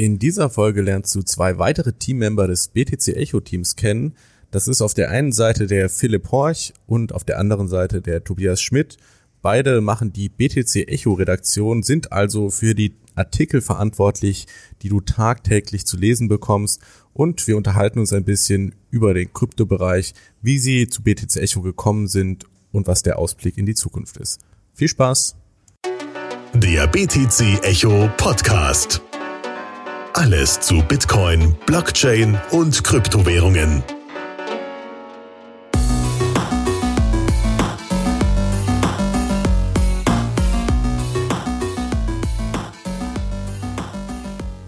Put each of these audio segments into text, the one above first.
In dieser Folge lernst du zwei weitere Teammember des BTC Echo Teams kennen. Das ist auf der einen Seite der Philipp Horch und auf der anderen Seite der Tobias Schmidt. Beide machen die BTC Echo Redaktion, sind also für die Artikel verantwortlich, die du tagtäglich zu lesen bekommst. Und wir unterhalten uns ein bisschen über den Kryptobereich, wie sie zu BTC Echo gekommen sind und was der Ausblick in die Zukunft ist. Viel Spaß! Der BTC Echo Podcast. Alles zu Bitcoin, Blockchain und Kryptowährungen.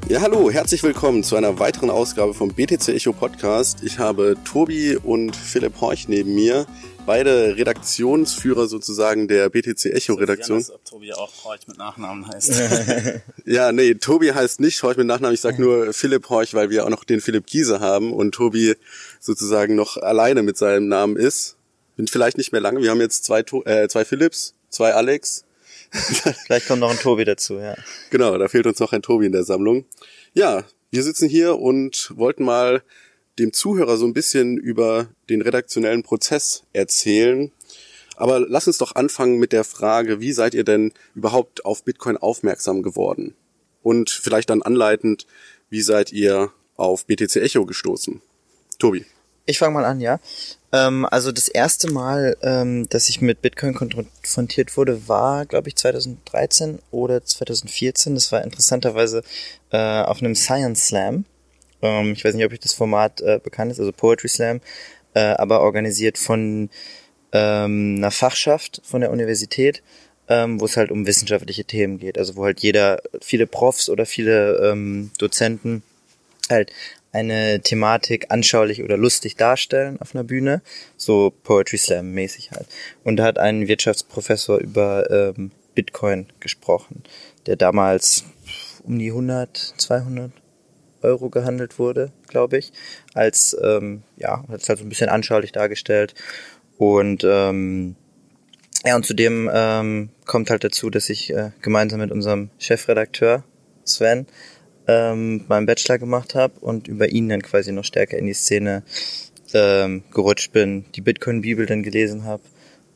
Ja, hallo, herzlich willkommen zu einer weiteren Ausgabe vom BTC Echo Podcast. Ich habe Tobi und Philipp Horch neben mir, beide Redaktionsführer sozusagen der BTC Echo Redaktion. Ich ob Tobi auch Horch mit Nachnamen heißt. ja, nee, Tobi heißt nicht Horch mit Nachnamen. Ich sag nur Philipp Horch, weil wir auch noch den Philipp Giese haben und Tobi sozusagen noch alleine mit seinem Namen ist. Bin vielleicht nicht mehr lange. Wir haben jetzt zwei, to äh, zwei Philips, zwei Alex Vielleicht kommt noch ein Tobi dazu, ja. Genau, da fehlt uns noch ein Tobi in der Sammlung. Ja, wir sitzen hier und wollten mal dem Zuhörer so ein bisschen über den redaktionellen Prozess erzählen. Aber lass uns doch anfangen mit der Frage, wie seid ihr denn überhaupt auf Bitcoin aufmerksam geworden? Und vielleicht dann anleitend, wie seid ihr auf BTC Echo gestoßen? Tobi. Ich fange mal an, ja. Ähm, also das erste Mal, ähm, dass ich mit Bitcoin konfrontiert wurde, war, glaube ich, 2013 oder 2014. Das war interessanterweise äh, auf einem Science Slam. Ähm, ich weiß nicht, ob euch das Format äh, bekannt ist, also Poetry Slam, äh, aber organisiert von ähm, einer Fachschaft von der Universität, ähm, wo es halt um wissenschaftliche Themen geht. Also wo halt jeder, viele Profs oder viele ähm, Dozenten halt eine Thematik anschaulich oder lustig darstellen auf einer Bühne, so Poetry Slam mäßig halt. Und da hat ein Wirtschaftsprofessor über ähm, Bitcoin gesprochen, der damals um die 100, 200 Euro gehandelt wurde, glaube ich, als ähm, ja, hat es halt so ein bisschen anschaulich dargestellt und ähm, ja, und zudem ähm, kommt halt dazu, dass ich äh, gemeinsam mit unserem Chefredakteur Sven ähm, meinen Bachelor gemacht habe und über ihn dann quasi noch stärker in die Szene ähm, gerutscht bin, die Bitcoin-Bibel dann gelesen habe.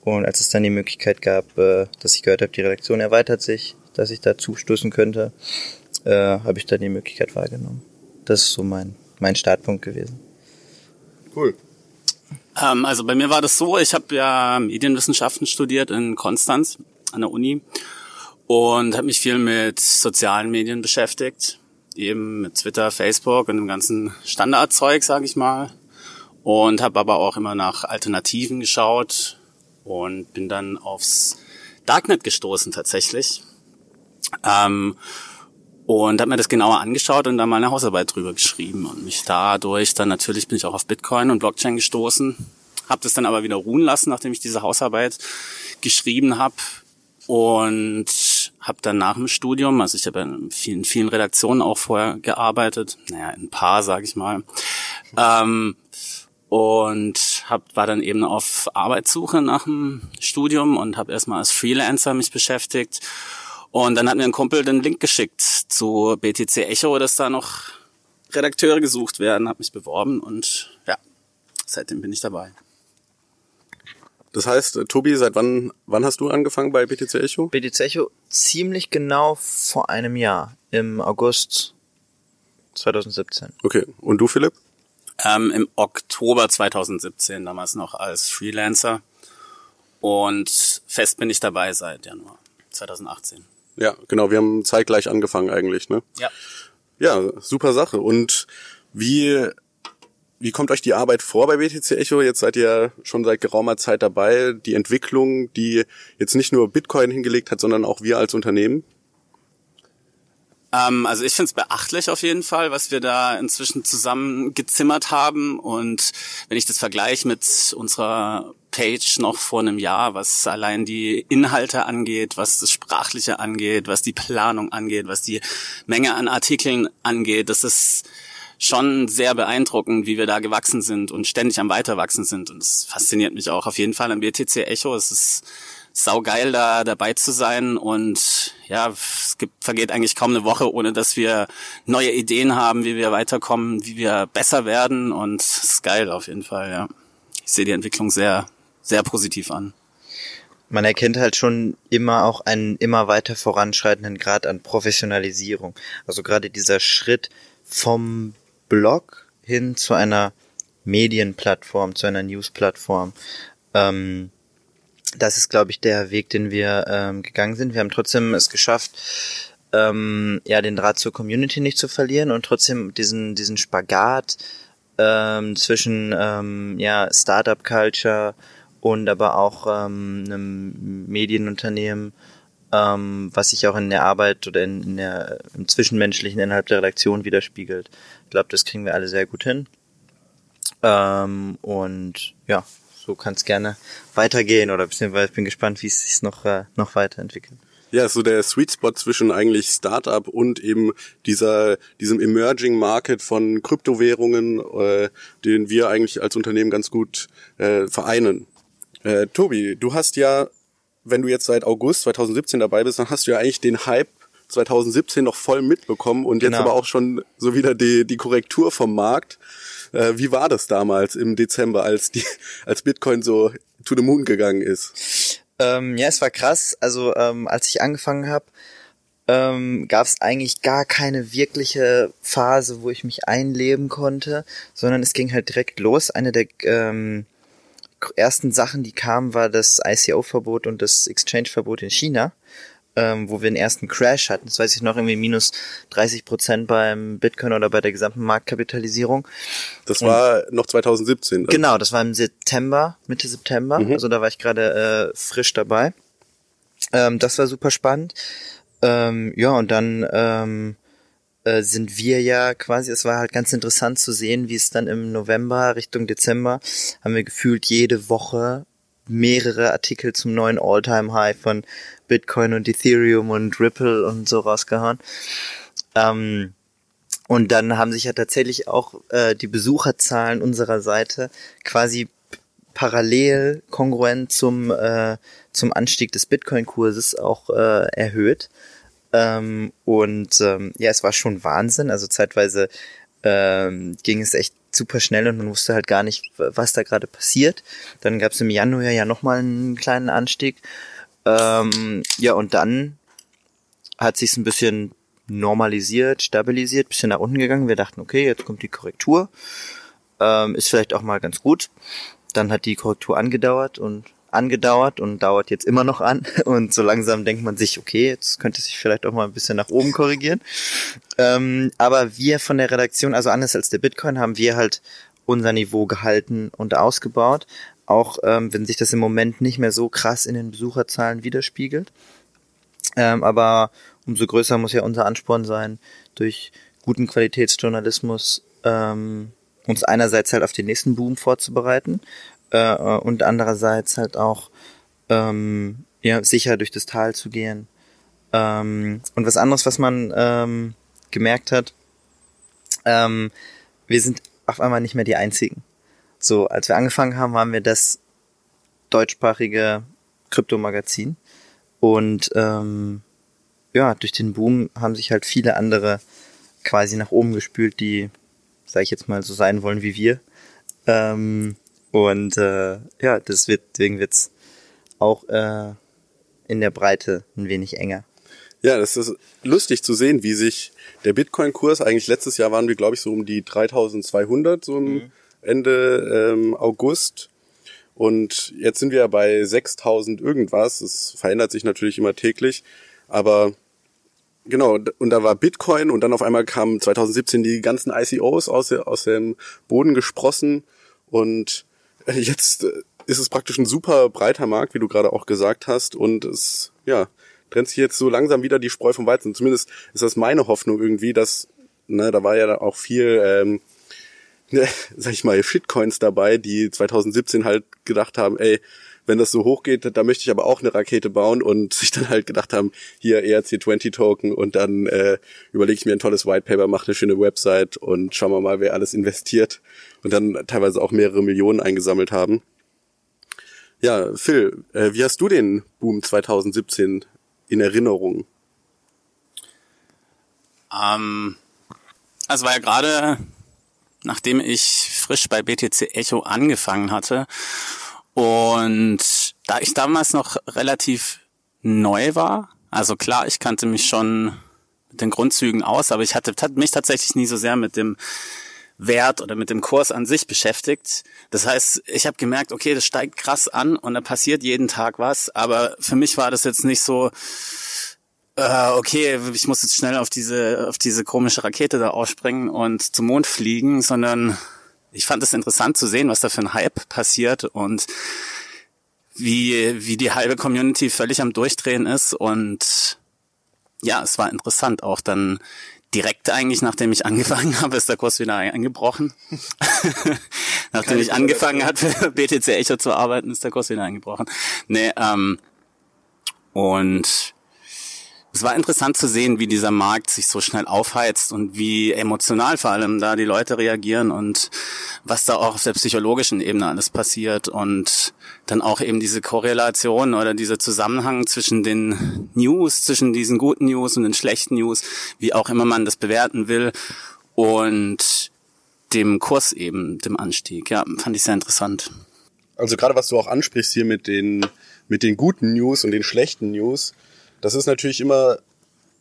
Und als es dann die Möglichkeit gab, äh, dass ich gehört habe, die Redaktion erweitert sich, dass ich da zustoßen könnte, äh, habe ich dann die Möglichkeit wahrgenommen. Das ist so mein, mein Startpunkt gewesen. Cool. Ähm, also bei mir war das so, ich habe ja Medienwissenschaften studiert in Konstanz an der Uni und habe mich viel mit sozialen Medien beschäftigt eben mit Twitter, Facebook und dem ganzen Standardzeug, sage ich mal. Und habe aber auch immer nach Alternativen geschaut und bin dann aufs Darknet gestoßen tatsächlich. Ähm, und habe mir das genauer angeschaut und dann mal eine Hausarbeit drüber geschrieben und mich dadurch dann natürlich bin ich auch auf Bitcoin und Blockchain gestoßen, habe das dann aber wieder ruhen lassen, nachdem ich diese Hausarbeit geschrieben habe und habe dann nach dem Studium, also ich habe in vielen, vielen Redaktionen auch vorher gearbeitet, naja, in ein paar, sage ich mal, ähm, und hab, war dann eben auf Arbeitssuche nach dem Studium und habe erstmal als Freelancer mich beschäftigt. Und dann hat mir ein Kumpel den Link geschickt zu BTC Echo, dass da noch Redakteure gesucht werden, habe mich beworben und ja, seitdem bin ich dabei. Das heißt, Tobi, seit wann, wann hast du angefangen bei BTC Echo? BTC Echo ziemlich genau vor einem Jahr, im August 2017. Okay, und du, Philipp? Ähm, Im Oktober 2017, damals noch als Freelancer. Und fest bin ich dabei seit Januar 2018. Ja, genau, wir haben zeitgleich angefangen eigentlich, ne? Ja. Ja, super Sache. Und wie wie kommt euch die Arbeit vor bei BTC Echo? Jetzt seid ihr schon seit geraumer Zeit dabei. Die Entwicklung, die jetzt nicht nur Bitcoin hingelegt hat, sondern auch wir als Unternehmen? Ähm, also ich finde es beachtlich auf jeden Fall, was wir da inzwischen zusammen gezimmert haben. Und wenn ich das vergleiche mit unserer Page noch vor einem Jahr, was allein die Inhalte angeht, was das Sprachliche angeht, was die Planung angeht, was die Menge an Artikeln angeht, das ist schon sehr beeindruckend, wie wir da gewachsen sind und ständig am Weiterwachsen sind. Und es fasziniert mich auch auf jeden Fall am BTC Echo. Es ist saugeil, da dabei zu sein und ja, es gibt, vergeht eigentlich kaum eine Woche, ohne dass wir neue Ideen haben, wie wir weiterkommen, wie wir besser werden und es ist geil auf jeden Fall, ja. Ich sehe die Entwicklung sehr, sehr positiv an. Man erkennt halt schon immer auch einen immer weiter voranschreitenden Grad an Professionalisierung. Also gerade dieser Schritt vom Blog hin zu einer Medienplattform, zu einer Newsplattform. Ähm, das ist, glaube ich, der Weg, den wir ähm, gegangen sind. Wir haben trotzdem es geschafft, ähm, ja, den Draht zur Community nicht zu verlieren und trotzdem diesen, diesen Spagat ähm, zwischen ähm, ja, Startup-Culture und aber auch ähm, einem Medienunternehmen, ähm, was sich auch in der Arbeit oder in, in der, im Zwischenmenschlichen innerhalb der Redaktion widerspiegelt. Ich glaube, das kriegen wir alle sehr gut hin. Ähm, und ja, so kann es gerne weitergehen oder beziehungsweise ich bin gespannt, wie es sich noch, äh, noch weiterentwickelt. Ja, so der Sweet Spot zwischen eigentlich Startup und eben dieser diesem Emerging Market von Kryptowährungen, äh, den wir eigentlich als Unternehmen ganz gut äh, vereinen. Äh, Tobi, du hast ja, wenn du jetzt seit August 2017 dabei bist, dann hast du ja eigentlich den Hype 2017 noch voll mitbekommen und genau. jetzt aber auch schon so wieder die, die Korrektur vom Markt. Äh, wie war das damals im Dezember, als die, als Bitcoin so to the moon gegangen ist? Ähm, ja, es war krass. Also ähm, als ich angefangen habe, ähm, gab es eigentlich gar keine wirkliche Phase, wo ich mich einleben konnte, sondern es ging halt direkt los. Eine der ähm, ersten Sachen, die kamen, war das ICO-Verbot und das Exchange-Verbot in China ähm, wo wir den ersten Crash hatten. Das weiß ich noch, irgendwie minus 30 Prozent beim Bitcoin oder bei der gesamten Marktkapitalisierung. Das war Und, noch 2017. Dann. Genau, das war im September, Mitte September. Mhm. Also da war ich gerade äh, frisch dabei. Ähm, das war super spannend. Ähm, ja, und dann ähm, äh, sind wir ja quasi, es war halt ganz interessant zu sehen, wie es dann im November Richtung Dezember haben wir gefühlt jede Woche mehrere Artikel zum neuen All-Time-High von Bitcoin und Ethereum und Ripple und so rausgehauen. Ähm, und dann haben sich ja tatsächlich auch äh, die Besucherzahlen unserer Seite quasi parallel kongruent zum äh, zum Anstieg des Bitcoin-Kurses auch äh, erhöht. Ähm, und ähm, ja, es war schon Wahnsinn. Also zeitweise ähm, ging es echt super schnell und man wusste halt gar nicht, was da gerade passiert. Dann gab es im Januar ja nochmal einen kleinen Anstieg. Ähm, ja, und dann hat sich ein bisschen normalisiert, stabilisiert, bisschen nach unten gegangen. Wir dachten, okay, jetzt kommt die Korrektur. Ähm, ist vielleicht auch mal ganz gut. Dann hat die Korrektur angedauert und angedauert und dauert jetzt immer noch an. Und so langsam denkt man sich, okay, jetzt könnte sich vielleicht auch mal ein bisschen nach oben korrigieren. Ähm, aber wir von der Redaktion, also anders als der Bitcoin, haben wir halt unser Niveau gehalten und ausgebaut. Auch ähm, wenn sich das im Moment nicht mehr so krass in den Besucherzahlen widerspiegelt. Ähm, aber umso größer muss ja unser Ansporn sein, durch guten Qualitätsjournalismus ähm, uns einerseits halt auf den nächsten Boom vorzubereiten äh, und andererseits halt auch ähm, ja, sicher durch das Tal zu gehen. Ähm, und was anderes, was man ähm, gemerkt hat, ähm, wir sind auf einmal nicht mehr die Einzigen. So, als wir angefangen haben, waren wir das deutschsprachige Kryptomagazin. Und ähm, ja, durch den Boom haben sich halt viele andere quasi nach oben gespült, die, sag ich jetzt mal, so sein wollen wie wir. Ähm, und äh, ja, das wird, deswegen wird's auch äh, in der Breite ein wenig enger. Ja, das ist lustig zu sehen, wie sich der Bitcoin-Kurs, eigentlich letztes Jahr waren wir, glaube ich, so um die 3200, so mhm. Ende ähm, August. Und jetzt sind wir ja bei 6000 irgendwas. Das verändert sich natürlich immer täglich. Aber genau, und da war Bitcoin und dann auf einmal kamen 2017 die ganzen ICOs aus, aus dem Boden gesprossen. Und jetzt äh, ist es praktisch ein super breiter Markt, wie du gerade auch gesagt hast. Und es, ja, trennt sich jetzt so langsam wieder die Spreu vom Weizen. Zumindest ist das meine Hoffnung irgendwie, dass, ne, da war ja auch viel, ähm, ne, sag ich mal, Shitcoins dabei, die 2017 halt gedacht haben, ey, wenn das so hoch geht, da möchte ich aber auch eine Rakete bauen und sich dann halt gedacht haben, hier ERC20 Token und dann äh, überlege ich mir ein tolles Whitepaper, mache eine schöne Website und schauen wir mal, wer alles investiert und dann teilweise auch mehrere Millionen eingesammelt haben. Ja, Phil, äh, wie hast du den Boom 2017 in Erinnerung? Ähm, also war ja gerade, nachdem ich frisch bei BTC Echo angefangen hatte und da ich damals noch relativ neu war, also klar, ich kannte mich schon mit den Grundzügen aus, aber ich hatte mich tatsächlich nie so sehr mit dem Wert oder mit dem Kurs an sich beschäftigt. Das heißt, ich habe gemerkt, okay, das steigt krass an und da passiert jeden Tag was, aber für mich war das jetzt nicht so, äh, okay, ich muss jetzt schnell auf diese, auf diese komische Rakete da ausspringen und zum Mond fliegen, sondern ich fand es interessant zu sehen, was da für ein Hype passiert und wie, wie die halbe Community völlig am Durchdrehen ist und ja, es war interessant auch dann direkt eigentlich, nachdem ich angefangen habe, ist der Kurs wieder eingebrochen. nachdem ich angefangen habe, für BTC Echo zu arbeiten, ist der Kurs wieder eingebrochen. Nee, ähm, und es war interessant zu sehen, wie dieser Markt sich so schnell aufheizt und wie emotional vor allem da die Leute reagieren und was da auch auf der psychologischen Ebene alles passiert und dann auch eben diese Korrelation oder dieser Zusammenhang zwischen den News, zwischen diesen guten News und den schlechten News, wie auch immer man das bewerten will und dem Kurs eben, dem Anstieg. Ja, fand ich sehr interessant. Also gerade was du auch ansprichst hier mit den, mit den guten News und den schlechten News, das ist natürlich immer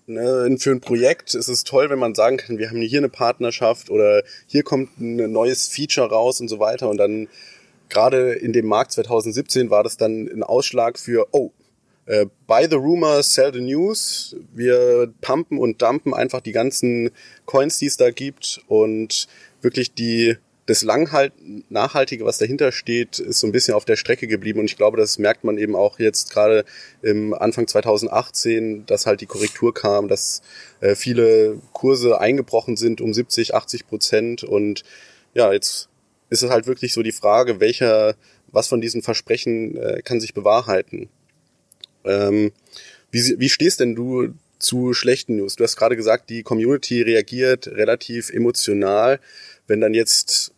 ne, für ein Projekt ist es toll, wenn man sagen kann, wir haben hier eine Partnerschaft oder hier kommt ein neues Feature raus und so weiter. Und dann gerade in dem Markt 2017 war das dann ein Ausschlag für, oh, äh, buy the rumors, sell the news. Wir pumpen und dumpen einfach die ganzen Coins, die es da gibt und wirklich die das Langhalt, Nachhaltige, was dahinter steht, ist so ein bisschen auf der Strecke geblieben. Und ich glaube, das merkt man eben auch jetzt gerade im Anfang 2018, dass halt die Korrektur kam, dass äh, viele Kurse eingebrochen sind um 70, 80 Prozent. Und ja, jetzt ist es halt wirklich so die Frage, welcher, was von diesen Versprechen äh, kann sich bewahrheiten. Ähm, wie, wie stehst denn du zu schlechten News? Du hast gerade gesagt, die Community reagiert relativ emotional wenn dann jetzt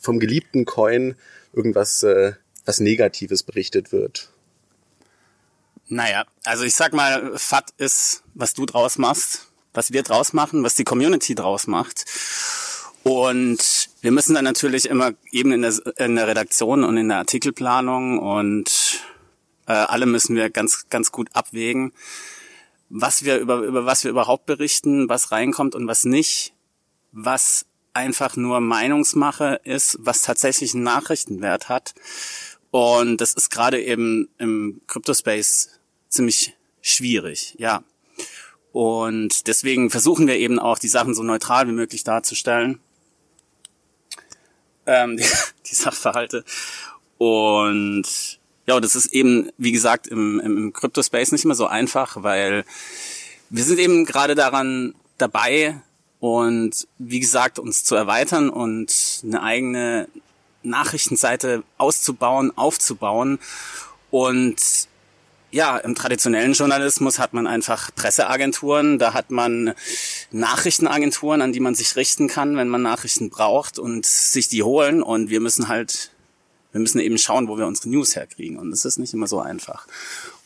vom geliebten Coin irgendwas äh, was Negatives berichtet wird. Naja, also ich sag mal, FAT ist, was du draus machst, was wir draus machen, was die Community draus macht. Und wir müssen dann natürlich immer eben in der, in der Redaktion und in der Artikelplanung und äh, alle müssen wir ganz, ganz gut abwägen, was wir über, über was wir überhaupt berichten, was reinkommt und was nicht, was einfach nur Meinungsmache ist, was tatsächlich einen Nachrichtenwert hat. Und das ist gerade eben im Crypto-Space ziemlich schwierig, ja. Und deswegen versuchen wir eben auch, die Sachen so neutral wie möglich darzustellen. Ähm, die, die Sachverhalte. Und ja, das ist eben, wie gesagt, im, im, im Crypto-Space nicht immer so einfach, weil wir sind eben gerade daran dabei, und wie gesagt, uns zu erweitern und eine eigene Nachrichtenseite auszubauen, aufzubauen. Und ja, im traditionellen Journalismus hat man einfach Presseagenturen, da hat man Nachrichtenagenturen, an die man sich richten kann, wenn man Nachrichten braucht und sich die holen. Und wir müssen halt, wir müssen eben schauen, wo wir unsere News herkriegen. Und das ist nicht immer so einfach.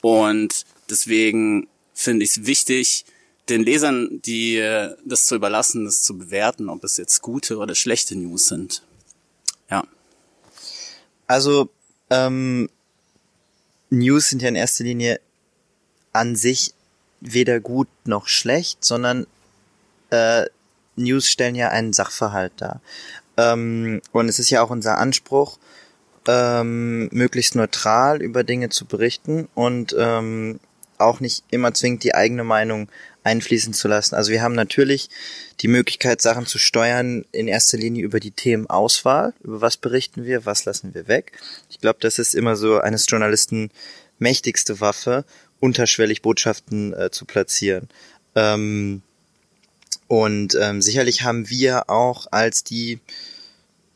Und deswegen finde ich es wichtig, den Lesern, die äh, das zu überlassen, das zu bewerten, ob es jetzt gute oder schlechte News sind. Ja. Also ähm, News sind ja in erster Linie an sich weder gut noch schlecht, sondern äh, News stellen ja einen Sachverhalt dar. Ähm, und es ist ja auch unser Anspruch, ähm, möglichst neutral über Dinge zu berichten und ähm, auch nicht immer zwingend die eigene Meinung einfließen zu lassen. Also wir haben natürlich die Möglichkeit, Sachen zu steuern, in erster Linie über die Themenauswahl. Über was berichten wir, was lassen wir weg. Ich glaube, das ist immer so eines Journalisten mächtigste Waffe, unterschwellig Botschaften äh, zu platzieren. Ähm, und ähm, sicherlich haben wir auch als die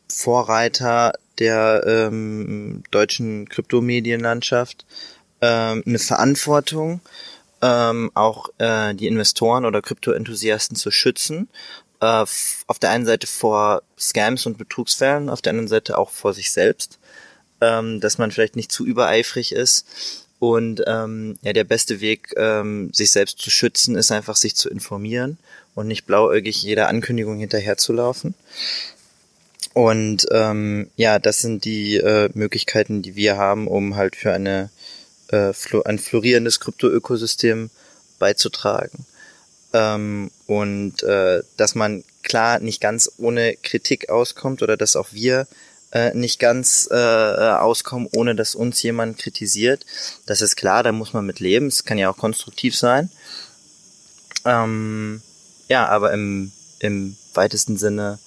Vorreiter der ähm, deutschen Kryptomedienlandschaft ähm, eine Verantwortung, ähm, auch äh, die Investoren oder Krypto-Enthusiasten zu schützen. Äh, auf der einen Seite vor Scams und Betrugsfällen, auf der anderen Seite auch vor sich selbst. ähm, dass man vielleicht nicht zu übereifrig ist. Und ähm, ja, der beste Weg, ähm, sich selbst zu schützen, ist einfach sich zu informieren und nicht blauäugig jeder Ankündigung hinterherzulaufen. Und ähm, ja, das sind die äh, Möglichkeiten, die wir haben, um halt für eine äh, ein florierendes Kryptoökosystem beizutragen. Ähm, und äh, dass man klar nicht ganz ohne Kritik auskommt oder dass auch wir äh, nicht ganz äh, auskommen, ohne dass uns jemand kritisiert. Das ist klar, da muss man mit leben. Es kann ja auch konstruktiv sein. Ähm, ja, aber im, im weitesten Sinne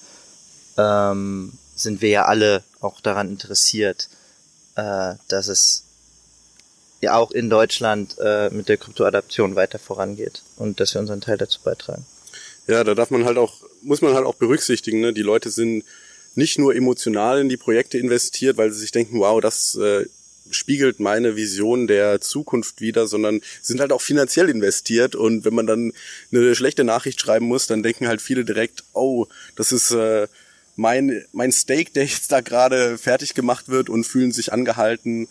ähm, sind wir ja alle auch daran interessiert, äh, dass es ja auch in Deutschland äh, mit der Kryptoadaption weiter vorangeht und dass wir unseren Teil dazu beitragen. Ja, da darf man halt auch, muss man halt auch berücksichtigen, ne? die Leute sind nicht nur emotional in die Projekte investiert, weil sie sich denken, wow, das äh, spiegelt meine Vision der Zukunft wieder, sondern sind halt auch finanziell investiert und wenn man dann eine schlechte Nachricht schreiben muss, dann denken halt viele direkt, oh, das ist äh, mein mein Steak, der jetzt da gerade fertig gemacht wird und fühlen sich angehalten,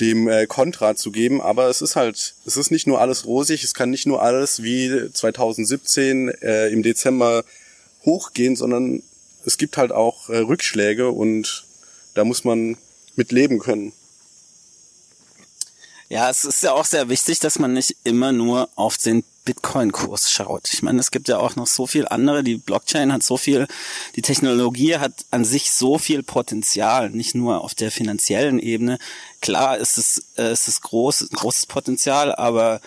dem äh, Kontra zu geben. Aber es ist halt, es ist nicht nur alles rosig, es kann nicht nur alles wie 2017 äh, im Dezember hochgehen, sondern es gibt halt auch äh, Rückschläge und da muss man mit leben können. Ja, es ist ja auch sehr wichtig, dass man nicht immer nur auf den Bitcoin-Kurs schaut. Ich meine, es gibt ja auch noch so viel andere. Die Blockchain hat so viel, die Technologie hat an sich so viel Potenzial, nicht nur auf der finanziellen Ebene. Klar ist es, äh, ist es groß, großes Potenzial, aber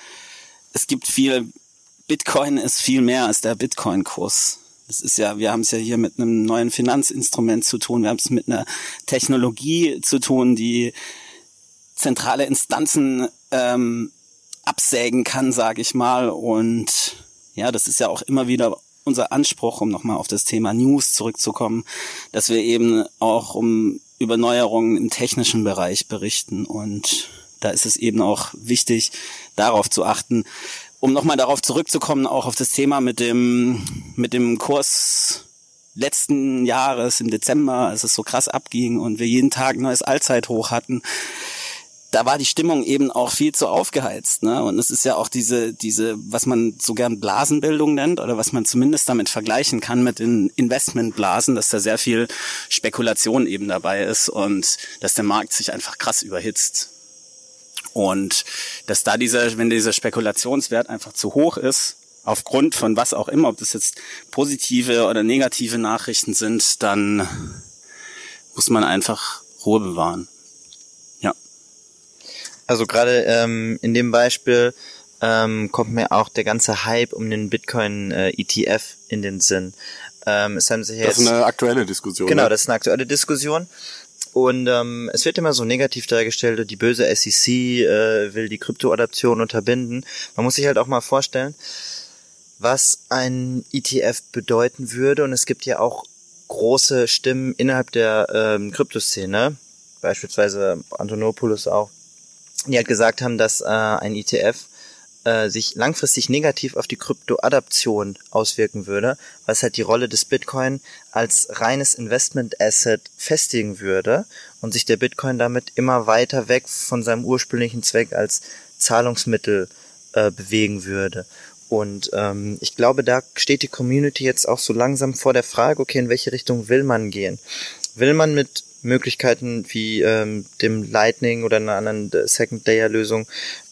es gibt viel, Bitcoin ist viel mehr als der Bitcoin-Kurs. Das ist ja, wir haben es ja hier mit einem neuen Finanzinstrument zu tun. Wir haben es mit einer Technologie zu tun, die zentrale Instanzen ähm, absägen kann, sage ich mal. Und ja, das ist ja auch immer wieder unser Anspruch, um nochmal auf das Thema News zurückzukommen, dass wir eben auch um über Neuerungen im technischen Bereich berichten. Und da ist es eben auch wichtig, darauf zu achten, um nochmal darauf zurückzukommen, auch auf das Thema mit dem, mit dem Kurs letzten Jahres im Dezember, als es so krass abging und wir jeden Tag neues Allzeithoch hatten. Da war die Stimmung eben auch viel zu aufgeheizt, ne? Und es ist ja auch diese, diese, was man so gern Blasenbildung nennt oder was man zumindest damit vergleichen kann mit den Investmentblasen, dass da sehr viel Spekulation eben dabei ist und dass der Markt sich einfach krass überhitzt. Und dass da dieser, wenn dieser Spekulationswert einfach zu hoch ist, aufgrund von was auch immer, ob das jetzt positive oder negative Nachrichten sind, dann muss man einfach Ruhe bewahren. Also gerade ähm, in dem Beispiel ähm, kommt mir auch der ganze Hype um den Bitcoin äh, ETF in den Sinn. Ähm, es haben sich jetzt, das ist eine aktuelle Diskussion. Genau, ne? das ist eine aktuelle Diskussion. Und ähm, es wird immer so negativ dargestellt, die böse SEC äh, will die Kryptoadaption unterbinden. Man muss sich halt auch mal vorstellen, was ein ETF bedeuten würde. Und es gibt ja auch große Stimmen innerhalb der ähm, Kryptoszene, beispielsweise Antonopoulos auch, die halt gesagt haben, dass äh, ein ETF äh, sich langfristig negativ auf die Kryptoadaption auswirken würde, was halt die Rolle des Bitcoin als reines Investment Asset festigen würde und sich der Bitcoin damit immer weiter weg von seinem ursprünglichen Zweck als Zahlungsmittel äh, bewegen würde. Und ähm, ich glaube, da steht die Community jetzt auch so langsam vor der Frage, okay, in welche Richtung will man gehen? Will man mit Möglichkeiten wie ähm, dem Lightning oder einer anderen Second-Layer-Lösung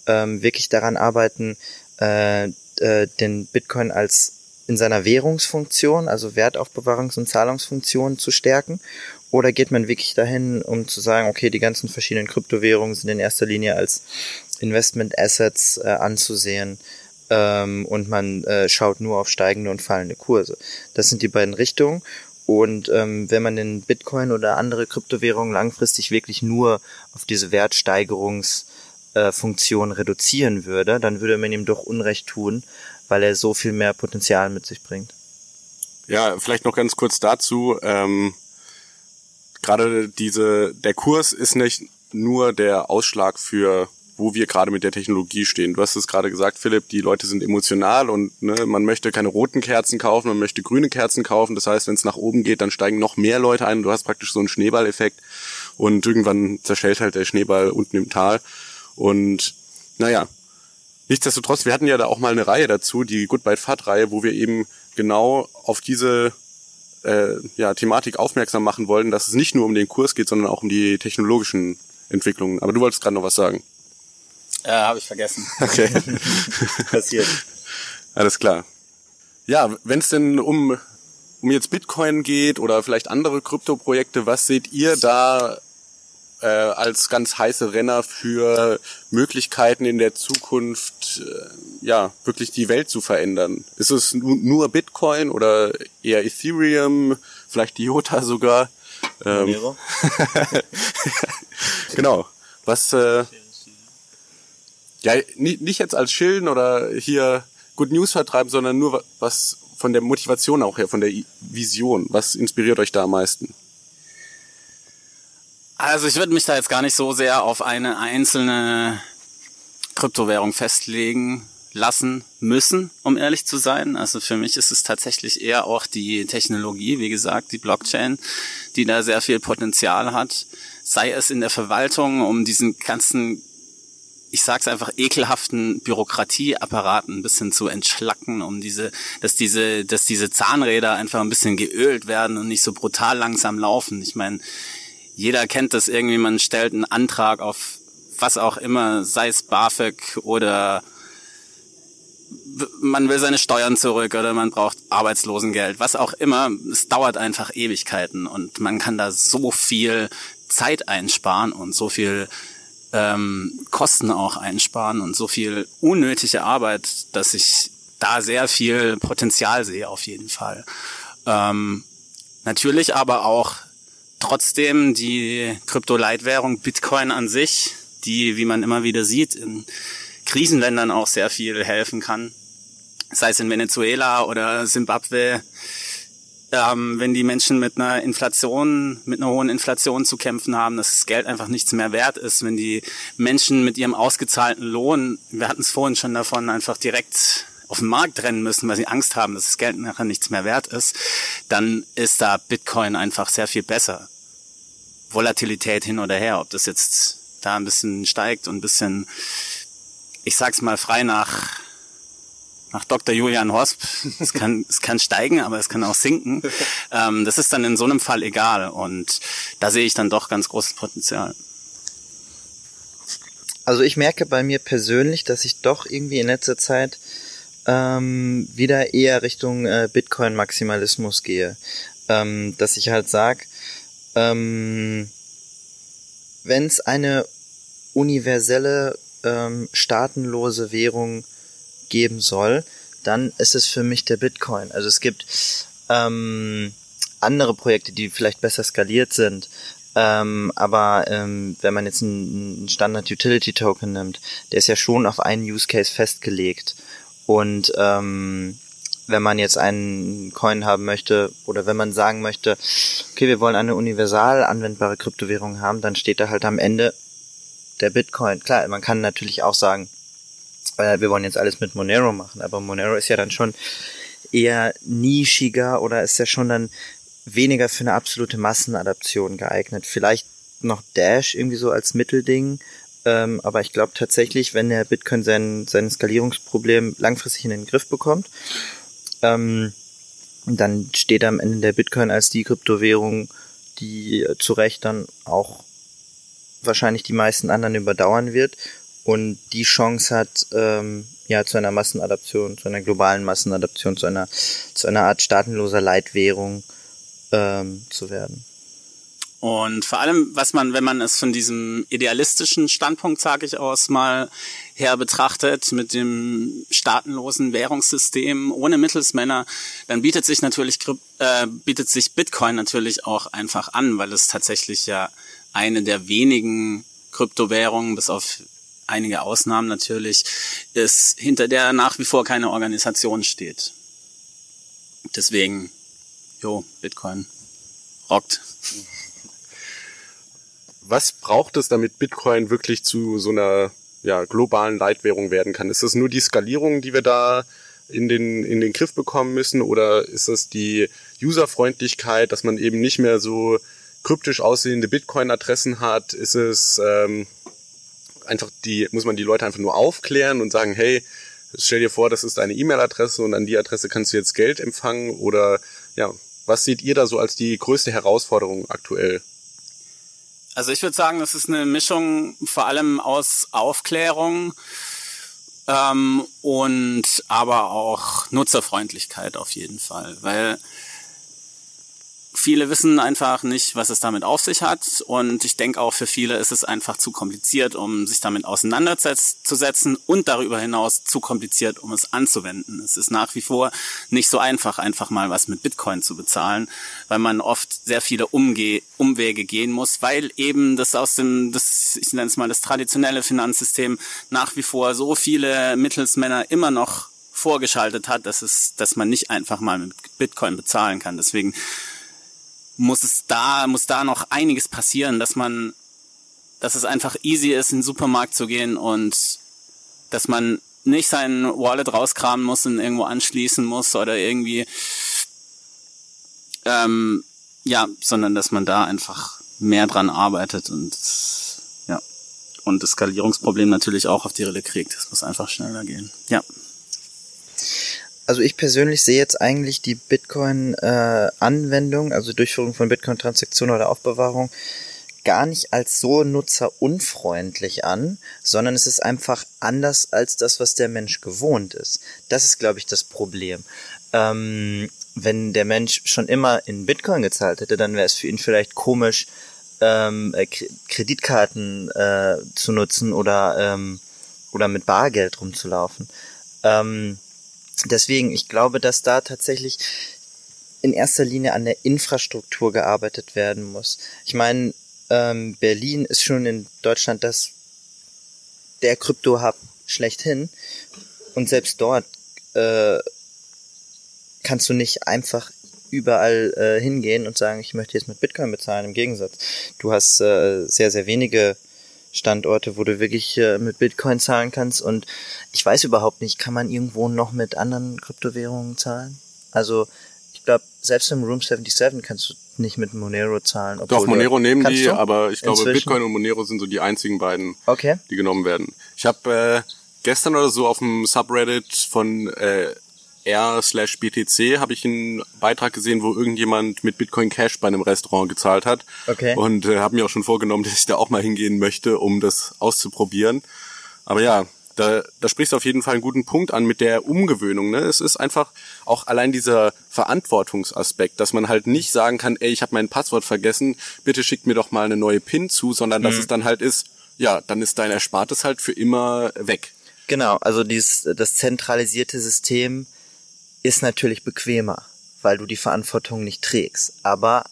ähm, wirklich daran arbeiten, äh, äh, den Bitcoin als in seiner Währungsfunktion, also Wertaufbewahrungs- und Zahlungsfunktion zu stärken? Oder geht man wirklich dahin, um zu sagen, okay, die ganzen verschiedenen Kryptowährungen sind in erster Linie als Investment Assets äh, anzusehen ähm, und man äh, schaut nur auf steigende und fallende Kurse? Das sind die beiden Richtungen. Und ähm, wenn man den Bitcoin oder andere Kryptowährungen langfristig wirklich nur auf diese Wertsteigerungs- äh, reduzieren würde, dann würde man ihm doch Unrecht tun, weil er so viel mehr Potenzial mit sich bringt. Ja, vielleicht noch ganz kurz dazu. Ähm, Gerade diese, der Kurs ist nicht nur der Ausschlag für wo wir gerade mit der Technologie stehen. Du hast es gerade gesagt, Philipp, die Leute sind emotional und ne, man möchte keine roten Kerzen kaufen, man möchte grüne Kerzen kaufen. Das heißt, wenn es nach oben geht, dann steigen noch mehr Leute ein. Du hast praktisch so einen Schneeballeffekt und irgendwann zerschellt halt der Schneeball unten im Tal. Und naja, nichtsdestotrotz, wir hatten ja da auch mal eine Reihe dazu, die Goodbye Fat-Reihe, wo wir eben genau auf diese äh, ja, Thematik aufmerksam machen wollten, dass es nicht nur um den Kurs geht, sondern auch um die technologischen Entwicklungen. Aber du wolltest gerade noch was sagen. Äh, Habe ich vergessen. Okay. Passiert. Alles klar. Ja, wenn es denn um, um jetzt Bitcoin geht oder vielleicht andere Kryptoprojekte, was seht ihr da äh, als ganz heiße Renner für Möglichkeiten in der Zukunft, äh, ja, wirklich die Welt zu verändern? Ist es nu nur Bitcoin oder eher Ethereum, vielleicht IOTA sogar? Ähm, genau. Was, äh, ja, nicht, nicht jetzt als Schilden oder hier Good News vertreiben, sondern nur wa- was von der Motivation auch her, von der Vision. Was inspiriert euch da am meisten? Also ich würde mich da jetzt gar nicht so sehr auf eine einzelne Kryptowährung festlegen lassen müssen, um ehrlich zu sein. Also für mich ist es tatsächlich eher auch die Technologie, wie gesagt, die Blockchain, die da sehr viel Potenzial hat. Sei es in der Verwaltung, um diesen ganzen, ich sag's einfach, ekelhaften Bürokratieapparaten ein bisschen zu entschlacken, um diese, dass diese, dass diese Zahnräder einfach ein bisschen geölt werden und nicht so brutal langsam laufen. Ich meine, jeder kennt das irgendwie, man stellt einen Antrag auf was auch immer, sei es BAföG oder man will seine Steuern zurück oder man braucht Arbeitslosengeld, was auch immer. Es dauert einfach Ewigkeiten und man kann da so viel Zeit einsparen und so viel ähm, Kosten auch einsparen und so viel unnötige Arbeit, dass ich da sehr viel Potenzial sehe auf jeden Fall. Ähm, natürlich aber auch trotzdem die Kryptoleitwährung Bitcoin an sich, die, wie man immer wieder sieht, in Krisenländern auch sehr viel helfen kann. Sei es in Venezuela oder Simbabwe, ähm, wenn die Menschen mit einer Inflation, mit einer hohen Inflation zu kämpfen haben, dass das Geld einfach nichts mehr wert ist, wenn die Menschen mit ihrem ausgezahlten Lohn, wir hatten es vorhin schon davon, einfach direkt auf den Markt rennen müssen, weil sie Angst haben, dass das Geld nachher nichts mehr wert ist, dann ist da Bitcoin einfach sehr viel besser. Volatilität hin oder her, ob das jetzt da ein bisschen steigt und ein bisschen, ich sag's mal frei nach nach Dr. Julian Hosp. Es kann, es kann steigen, aber es kann auch sinken. Ähm, das ist dann in so einem Fall egal. Und da sehe ich dann doch ganz großes Potenzial. Also ich merke bei mir persönlich, dass ich doch irgendwie in letzter Zeit ähm, wieder eher Richtung äh, Bitcoin-Maximalismus gehe. Ähm, dass ich halt sag, ähm, wenn es eine universelle, ähm, staatenlose Währung geben soll, dann ist es für mich der Bitcoin. Also es gibt ähm, andere Projekte, die vielleicht besser skaliert sind. Ähm, aber ähm, wenn man jetzt einen Standard Utility Token nimmt, der ist ja schon auf einen Use Case festgelegt. Und ähm, wenn man jetzt einen Coin haben möchte oder wenn man sagen möchte, okay, wir wollen eine universal anwendbare Kryptowährung haben, dann steht da halt am Ende der Bitcoin. Klar, man kann natürlich auch sagen, äh, wir wollen jetzt alles mit Monero machen, aber Monero ist ja dann schon eher nischiger oder ist ja schon dann weniger für eine absolute Massenadaption geeignet. Vielleicht noch Dash irgendwie so als Mittelding, ähm, aber ich glaube tatsächlich, wenn der Bitcoin sein, sein Skalierungsproblem langfristig in den Griff bekommt, ähm, dann steht am Ende der Bitcoin als die Kryptowährung, die äh, zu Recht dann auch wahrscheinlich die meisten anderen überdauern wird und die Chance hat, ähm, ja, zu einer Massenadaption, zu einer globalen Massenadaption, zu einer, zu einer Art staatenloser Leitwährung ähm, zu werden. Und vor allem, was man, wenn man es von diesem idealistischen Standpunkt, sage ich aus, mal her betrachtet, mit dem staatenlosen Währungssystem ohne Mittelsmänner, dann bietet sich natürlich äh, bietet sich Bitcoin natürlich auch einfach an, weil es tatsächlich ja eine der wenigen Kryptowährungen, bis auf einige Ausnahmen natürlich, ist, hinter der nach wie vor keine Organisation steht. Deswegen, jo, Bitcoin rockt. Was braucht es, damit Bitcoin wirklich zu so einer ja, globalen Leitwährung werden kann. Ist das nur die Skalierung, die wir da in den, in den Griff bekommen müssen oder ist das die Userfreundlichkeit, dass man eben nicht mehr so kryptisch aussehende Bitcoin-Adressen hat? Ist es ähm, einfach die, muss man die Leute einfach nur aufklären und sagen, hey, stell dir vor, das ist deine E-Mail-Adresse und an die Adresse kannst du jetzt Geld empfangen oder ja, was seht ihr da so als die größte Herausforderung aktuell? Also ich würde sagen, das ist eine Mischung vor allem aus Aufklärung ähm, und aber auch Nutzerfreundlichkeit auf jeden Fall, weil viele wissen einfach nicht, was es damit auf sich hat. Und ich denke auch für viele ist es einfach zu kompliziert, um sich damit auseinanderzusetzen und darüber hinaus zu kompliziert, um es anzuwenden. Es ist nach wie vor nicht so einfach, einfach mal was mit Bitcoin zu bezahlen, weil man oft sehr viele Umge Umwege gehen muss, weil eben das aus dem, das, ich nenne es mal das traditionelle Finanzsystem nach wie vor so viele Mittelsmänner immer noch vorgeschaltet hat, dass es, dass man nicht einfach mal mit Bitcoin bezahlen kann. Deswegen muss es da, muss da noch einiges passieren, dass man, dass es einfach easy ist, in den Supermarkt zu gehen und dass man nicht sein Wallet rauskramen muss und irgendwo anschließen muss oder irgendwie, ähm, ja, sondern dass man da einfach mehr dran arbeitet und ja, und das Skalierungsproblem natürlich auch auf die Rille kriegt. Es muss einfach schneller gehen. Ja also ich persönlich sehe jetzt eigentlich die Bitcoin-Anwendung, äh, also Durchführung von Bitcoin-Transaktionen oder Aufbewahrung, gar nicht als so nutzerunfreundlich an, sondern es ist einfach anders als das, was der Mensch gewohnt ist. Das ist, glaube ich, das Problem. Ähm, wenn der Mensch schon immer in Bitcoin gezahlt hätte, dann wäre es für ihn vielleicht komisch, ähm, äh, Kreditkarten äh, zu nutzen oder, ähm, oder mit Bargeld rumzulaufen. Ähm, Deswegen, ich glaube, dass da tatsächlich in erster Linie an der Infrastruktur gearbeitet werden muss. Ich meine, ähm, Berlin ist schon in Deutschland das der Krypto-Hub schlechthin und selbst dort äh, kannst du nicht einfach überall äh, hingehen und sagen, ich möchte jetzt mit Bitcoin bezahlen. Im Gegensatz, du hast äh, sehr, sehr wenige Standorte, wo du wirklich äh, mit Bitcoin zahlen kannst. Und ich weiß überhaupt nicht, kann man irgendwo noch mit anderen Kryptowährungen zahlen? Also ich glaube, selbst im Room 77 kannst du nicht mit Monero zahlen. Doch, Monero nehmen die, du? aber ich glaube, Inzwischen? Bitcoin und Monero sind so die einzigen beiden, okay. die genommen werden. Ich habe äh, gestern oder so auf dem Subreddit von äh, r slash BTC habe ich einen Beitrag gesehen, wo irgendjemand mit Bitcoin Cash bei einem Restaurant gezahlt hat. Okay. Und äh, habe mir auch schon vorgenommen, dass ich da auch mal hingehen möchte, um das auszuprobieren. Aber ja, da, da sprichst du auf jeden Fall einen guten Punkt an mit der Umgewöhnung. Ne? Es ist einfach auch allein dieser Verantwortungsaspekt, dass man halt nicht sagen kann, ey, ich habe mein Passwort vergessen, bitte schickt mir doch mal eine neue PIN zu, sondern mhm. dass es dann halt ist, ja, dann ist dein Erspartes halt für immer weg. Genau, also dieses, das zentralisierte System ist natürlich bequemer, weil du die Verantwortung nicht trägst. Aber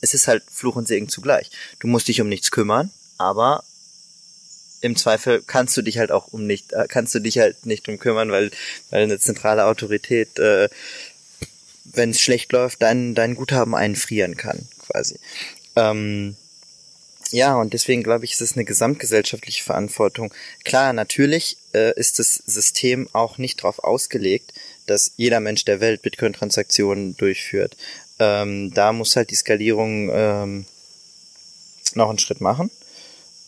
es ist halt Fluch und Segen zugleich. Du musst dich um nichts kümmern, aber im Zweifel kannst du dich halt auch um nicht, äh, kannst du dich halt nicht drum kümmern, weil, weil eine zentrale Autorität, äh, wenn es schlecht läuft, dein, dein Guthaben einfrieren kann, quasi. Ähm, ja, und deswegen glaube ich, ist es eine gesamtgesellschaftliche Verantwortung. Klar, natürlich äh, ist das System auch nicht darauf ausgelegt, dass jeder Mensch der Welt Bitcoin-Transaktionen durchführt. Ähm, da muss halt die Skalierung ähm, noch einen Schritt machen.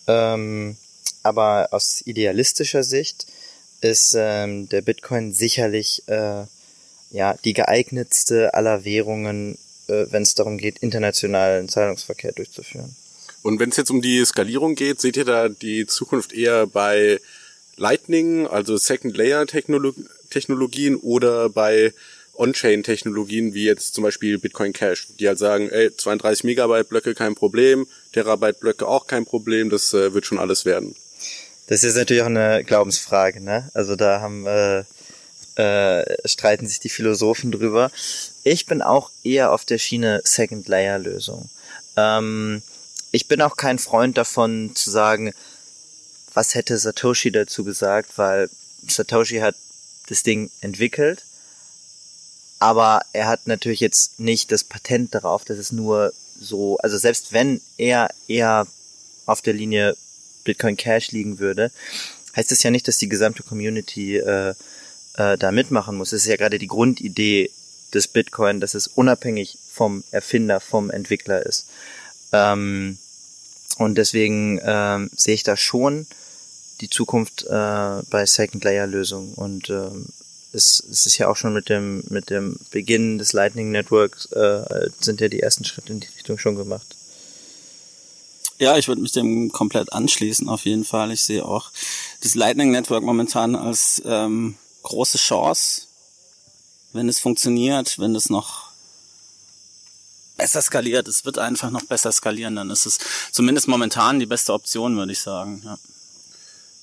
Ähm, aber aus idealistischer Sicht ist ähm, der Bitcoin sicherlich äh, ja die geeignetste aller Währungen, äh, wenn es darum geht, internationalen Zahlungsverkehr durchzuführen. Und wenn es jetzt um die Skalierung geht, seht ihr da die Zukunft eher bei Lightning, also Second Layer Technologien oder bei On-Chain-Technologien wie jetzt zum Beispiel Bitcoin Cash, die halt sagen, ey, 32 Megabyte Blöcke kein Problem, Terabyte Blöcke auch kein Problem, das äh, wird schon alles werden. Das ist natürlich auch eine Glaubensfrage, ne? Also da haben äh, äh, streiten sich die Philosophen drüber. Ich bin auch eher auf der Schiene Second Layer Lösung. Ähm, ich bin auch kein Freund davon zu sagen, was hätte Satoshi dazu gesagt, weil Satoshi hat das Ding entwickelt, aber er hat natürlich jetzt nicht das Patent darauf, dass es nur so, also selbst wenn er eher auf der Linie Bitcoin Cash liegen würde, heißt es ja nicht, dass die gesamte Community äh, äh, da mitmachen muss. Es ist ja gerade die Grundidee des Bitcoin, dass es unabhängig vom Erfinder, vom Entwickler ist. Ähm, und deswegen ähm, sehe ich da schon die Zukunft äh, bei Second Layer Lösungen und ähm, es, es ist ja auch schon mit dem mit dem Beginn des Lightning Networks äh, sind ja die ersten Schritte in die Richtung schon gemacht. Ja, ich würde mich dem komplett anschließen auf jeden Fall. Ich sehe auch das Lightning Network momentan als ähm, große Chance, wenn es funktioniert, wenn es noch besser skaliert. Es wird einfach noch besser skalieren, dann ist es zumindest momentan die beste Option, würde ich sagen. Ja.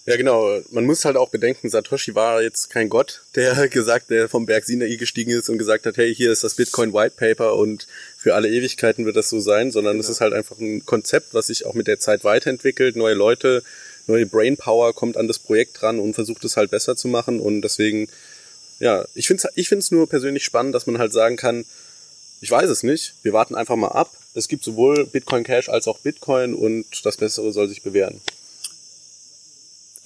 Ja, genau. Man muss halt auch bedenken, Satoshi war jetzt kein Gott, der gesagt, der vom Berg Sinai gestiegen ist und gesagt hat, hey, hier ist das Bitcoin White Paper und für alle Ewigkeiten wird das so sein, sondern es ist halt einfach ein Konzept, was sich auch mit der Zeit weiterentwickelt. Neue Leute, neue Brainpower kommt an das Projekt dran und versucht es halt besser zu machen und deswegen, ja, ich finde es ich find's nur persönlich spannend, dass man halt sagen kann, ich weiß es nicht, wir warten einfach mal ab. Es gibt sowohl Bitcoin Cash als auch Bitcoin und das Bessere soll sich bewähren.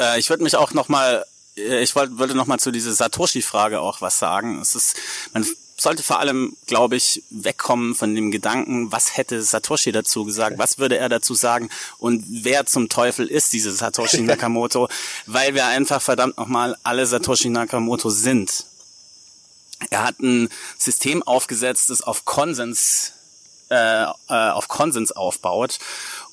Äh, ich würde mich auch noch mal, äh, ich wollte, wollte noch mal zu dieser Satoshi-Frage auch was sagen. Es ist, man sollte vor allem, glaube ich, wegkommen von dem Gedanken, was hätte Satoshi dazu gesagt, was würde er dazu sagen und wer zum Teufel ist diese Satoshi Nakamoto, weil wir einfach verdammt nochmal alle Satoshi Nakamoto sind. Er hat ein System aufgesetzt, das auf Konsens äh, äh, auf Konsens aufbaut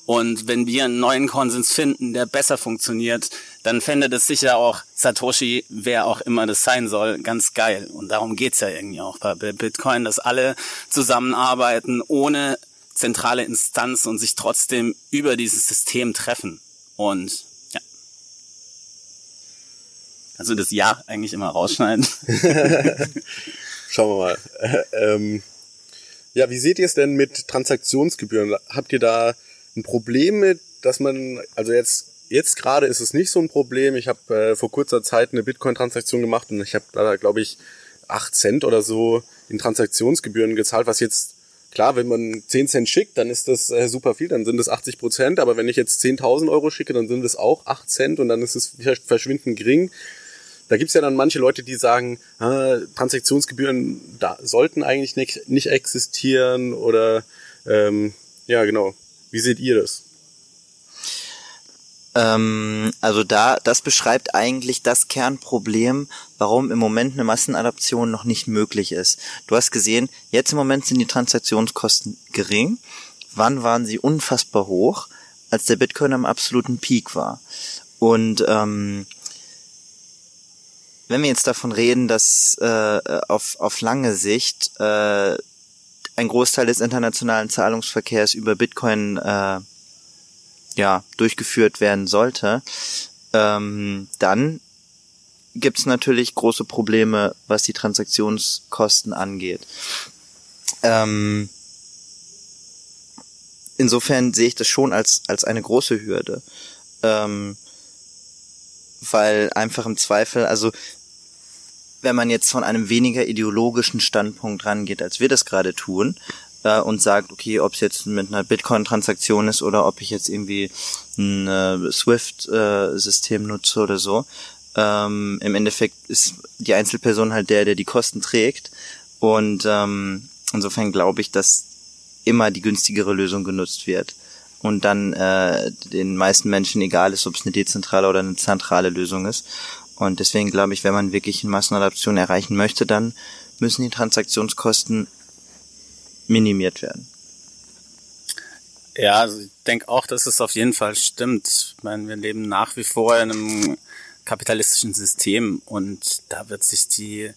und wenn wir einen neuen Konsens finden, der besser funktioniert, dann fände das sicher auch Satoshi, wer auch immer das sein soll, ganz geil. Und darum geht's ja irgendwie auch bei Bitcoin, dass alle zusammenarbeiten ohne zentrale Instanz und sich trotzdem über dieses System treffen. Und ja. Also das Ja eigentlich immer rausschneiden. Schauen wir mal. ähm, ja, wie seht ihr es denn mit Transaktionsgebühren? Habt ihr da ein Problem mit, dass man, also jetzt jetzt gerade ist es nicht so ein Problem. Ich habe äh, vor kurzer Zeit eine Bitcoin-Transaktion gemacht und ich habe da, glaube ich, acht Cent oder so in Transaktionsgebühren gezahlt, was jetzt, klar, wenn man zehn Cent schickt, dann ist das äh, super viel, dann sind es 80 Prozent, aber wenn ich jetzt 10.000 Euro schicke, dann sind es auch acht Cent und dann ist es verschwindend gering. Da gibt's ja dann manche Leute, die sagen, äh, Transaktionsgebühren da sollten eigentlich nicht, nicht existieren oder ähm, ja, genau. Wie seht ihr das? Ähm, also da, das beschreibt eigentlich das Kernproblem, warum im Moment eine Massenadaption noch nicht möglich ist. Du hast gesehen, jetzt im Moment sind die Transaktionskosten gering. Wann waren sie unfassbar hoch? Als der Bitcoin am absoluten Peak war. Und ähm, wenn wir jetzt davon reden, dass äh, auf, auf lange Sicht äh, ein Großteil des internationalen Zahlungsverkehrs über Bitcoin äh, ja durchgeführt werden sollte, ähm, dann gibt es natürlich große Probleme, was die Transaktionskosten angeht. Ähm, insofern sehe ich das schon als als eine große Hürde, ähm, weil einfach im Zweifel, also wenn man jetzt von einem weniger ideologischen Standpunkt rangeht, als wir das gerade tun, äh, und sagt, okay, ob es jetzt mit einer Bitcoin-Transaktion ist oder ob ich jetzt irgendwie ein äh, Swift-System äh, nutze oder so, ähm, im Endeffekt ist die Einzelperson halt der, der die Kosten trägt. Und ähm, insofern glaube ich, dass immer die günstigere Lösung genutzt wird und dann äh, den meisten Menschen egal ist, ob es eine dezentrale oder eine zentrale Lösung ist. Und deswegen glaube ich, wenn man wirklich eine Massenadaption erreichen möchte, dann müssen die Transaktionskosten minimiert werden. Ja, also ich denke auch, dass es auf jeden Fall stimmt. Ich meine, wir leben nach wie vor in einem kapitalistischen System und da wird sich die,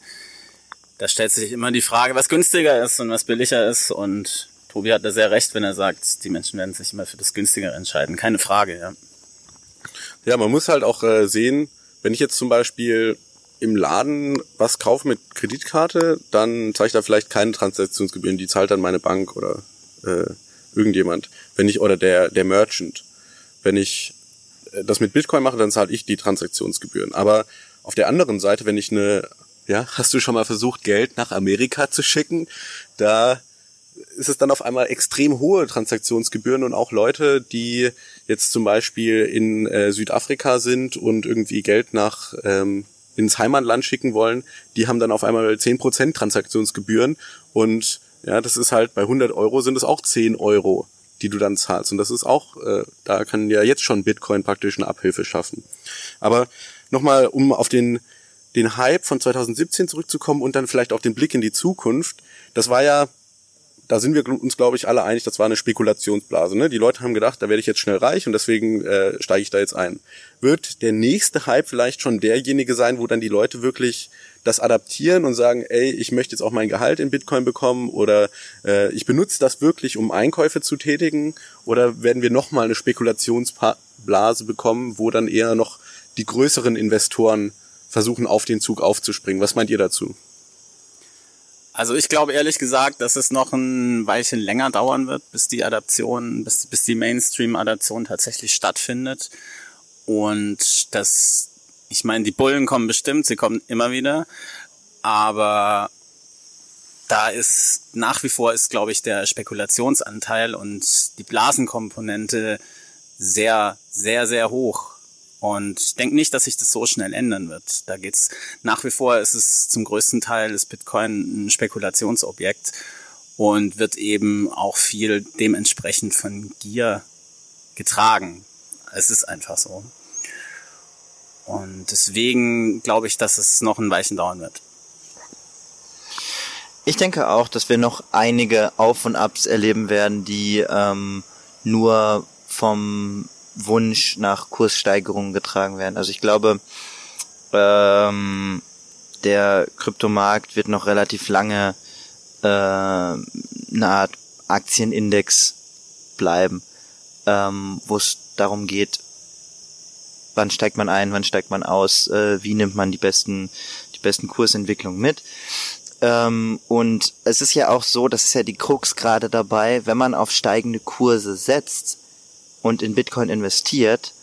da stellt sich immer die Frage, was günstiger ist und was billiger ist und Tobi hat da sehr recht, wenn er sagt, die Menschen werden sich immer für das Günstigere entscheiden. Keine Frage, ja. Ja, man muss halt auch äh, sehen, wenn ich jetzt zum Beispiel im Laden was kaufe mit Kreditkarte, dann zahle ich da vielleicht keine Transaktionsgebühren, die zahlt dann meine Bank oder äh, irgendjemand. Wenn ich oder der der Merchant. Wenn ich äh, das mit Bitcoin mache, dann zahle ich die Transaktionsgebühren. Aber auf der anderen Seite, wenn ich eine, ja, hast du schon mal versucht, Geld nach Amerika zu schicken? Da ist es dann auf einmal extrem hohe Transaktionsgebühren und auch Leute, die jetzt zum Beispiel in äh, Südafrika sind und irgendwie Geld nach ähm, ins Heimatland schicken wollen, die haben dann auf einmal 10% Transaktionsgebühren und ja, das ist halt bei 100 Euro sind es auch 10 Euro, die du dann zahlst und das ist auch, äh, da kann ja jetzt schon Bitcoin praktisch eine Abhilfe schaffen. Aber nochmal, um auf den den Hype von 2017 zurückzukommen und dann vielleicht auch den Blick in die Zukunft. Das war ja da sind wir uns, glaube ich, alle einig, das war eine Spekulationsblase. Ne? Die Leute haben gedacht, da werde ich jetzt schnell reich und deswegen äh, steige ich da jetzt ein. Wird der nächste Hype vielleicht schon derjenige sein, wo dann die Leute wirklich das adaptieren und sagen, ey, ich möchte jetzt auch mein Gehalt in Bitcoin bekommen oder äh, ich benutze das wirklich, um Einkäufe zu tätigen? Oder werden wir nochmal eine Spekulationsblase bekommen, wo dann eher noch die größeren Investoren versuchen, auf den Zug aufzuspringen? Was meint ihr dazu? Also ich glaube ehrlich gesagt, dass es noch ein Weilchen länger dauern wird, bis die Adaption, bis, bis die Mainstream-Adaption tatsächlich stattfindet. Und das, ich meine, die Bullen kommen bestimmt, sie kommen immer wieder, aber da ist nach wie vor ist, glaube ich, der Spekulationsanteil und die Blasenkomponente sehr, sehr, sehr hoch. Und ich denke nicht, dass sich das so schnell ändern wird. Da geht's nach wie vor ist es zum größten Teil ist Bitcoin ein Spekulationsobjekt und wird eben auch viel dementsprechend von Gier getragen. Es ist einfach so. Und deswegen glaube ich, dass es noch ein Weichen dauern wird. Ich denke auch, dass wir noch einige Auf und Abs erleben werden, die ähm, nur vom Wunsch nach Kurssteigerungen getragen werden. Also ich glaube, ähm, der Kryptomarkt wird noch relativ lange äh, eine Art Aktienindex bleiben, ähm, wo es darum geht, wann steigt man ein, wann steigt man aus, äh, wie nimmt man die besten, die besten Kursentwicklungen mit. Ähm, und es ist ja auch so, das ist ja die Krux gerade dabei, wenn man auf steigende Kurse setzt, und in Bitcoin investiert,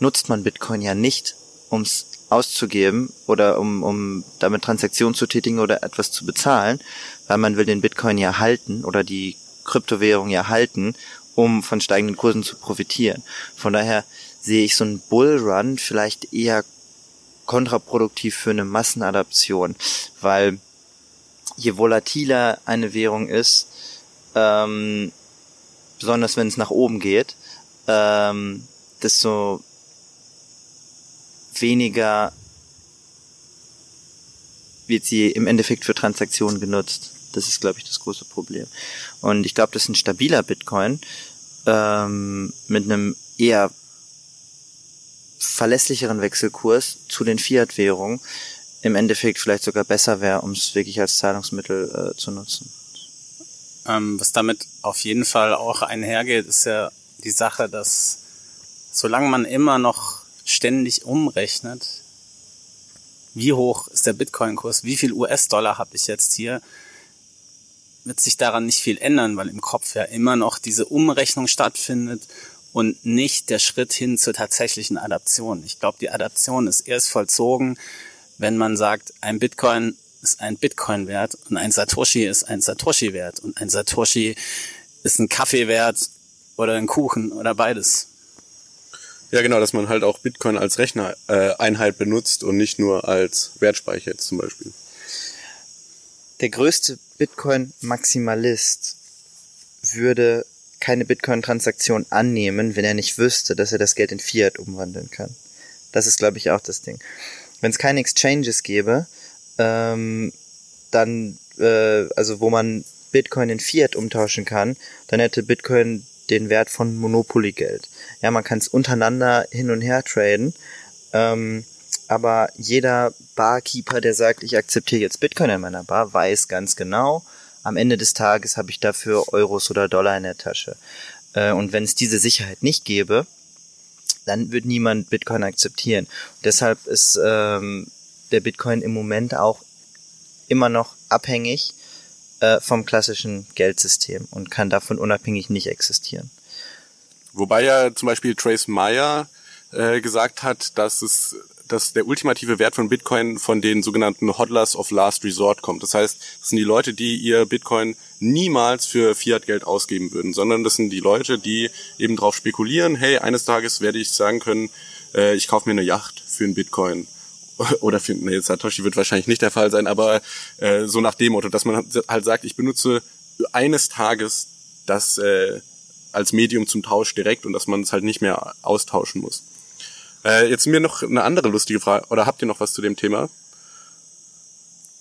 nutzt man Bitcoin ja nicht, ums auszugeben oder um, um damit Transaktionen zu tätigen oder etwas zu bezahlen, weil man will den Bitcoin ja halten oder die Kryptowährung ja halten, um von steigenden Kursen zu profitieren. Von daher sehe ich so einen Bullrun vielleicht eher kontraproduktiv für eine Massenadaption, weil je volatiler eine Währung ist, ähm, besonders wenn es nach oben geht, ähm, desto weniger wird sie im Endeffekt für Transaktionen genutzt. Das ist, glaube ich, das große Problem. Und ich glaube, dass ein stabiler Bitcoin ähm, mit einem eher verlässlicheren Wechselkurs zu den Fiat-Währungen im Endeffekt vielleicht sogar besser wäre, um es wirklich als Zahlungsmittel äh, zu nutzen. Ähm, was damit auf jeden Fall auch einhergeht, ist ja die Sache, dass solange man immer noch ständig umrechnet, wie hoch ist der Bitcoin-Kurs, wie viel US-Dollar habe ich jetzt hier, wird sich daran nicht viel ändern, weil im Kopf ja immer noch diese Umrechnung stattfindet und nicht der Schritt hin zur tatsächlichen Adaption. Ich glaube, die Adaption ist erst vollzogen, wenn man sagt, ein Bitcoin ist ein Bitcoin wert und ein Satoshi ist ein Satoshi wert und ein Satoshi ist ein Kaffee wert oder einen Kuchen oder beides. Ja, genau, dass man halt auch Bitcoin als Rechnereinheit äh, benutzt und nicht nur als Wertspeicher jetzt zum Beispiel. Der größte Bitcoin-Maximalist würde keine Bitcoin-Transaktion annehmen, wenn er nicht wüsste, dass er das Geld in Fiat umwandeln kann. Das ist, glaube ich, auch das Ding. Wenn es keine Exchanges gäbe, ähm, dann, äh, also wo man Bitcoin in Fiat umtauschen kann, dann hätte Bitcoin den Wert von Monopoly-Geld. Ja, man kann es untereinander hin und her traden, ähm, aber jeder Barkeeper, der sagt, ich akzeptiere jetzt Bitcoin in meiner Bar, weiß ganz genau, am Ende des Tages habe ich dafür Euros oder Dollar in der Tasche. Äh, und wenn es diese Sicherheit nicht gäbe, dann wird niemand Bitcoin akzeptieren. Und deshalb ist ähm, der Bitcoin im Moment auch immer noch abhängig äh, vom klassischen Geldsystem und kann davon unabhängig nicht existieren. Wobei ja zum Beispiel Trace Meyer äh, gesagt hat, dass es dass der ultimative Wert von Bitcoin von den sogenannten Hodlers of Last Resort kommt. Das heißt, das sind die Leute, die ihr Bitcoin niemals für Fiat-Geld ausgeben würden, sondern das sind die Leute, die eben darauf spekulieren, hey, eines Tages werde ich sagen können, äh, ich kaufe mir eine Yacht für einen Bitcoin oder für, nee, Satoshi wird wahrscheinlich nicht der Fall sein, aber äh, so nach dem Motto, dass man halt sagt, ich benutze eines Tages das äh, als Medium zum Tausch direkt und dass man es halt nicht mehr austauschen muss. Äh, jetzt mir noch eine andere lustige Frage, oder habt ihr noch was zu dem Thema?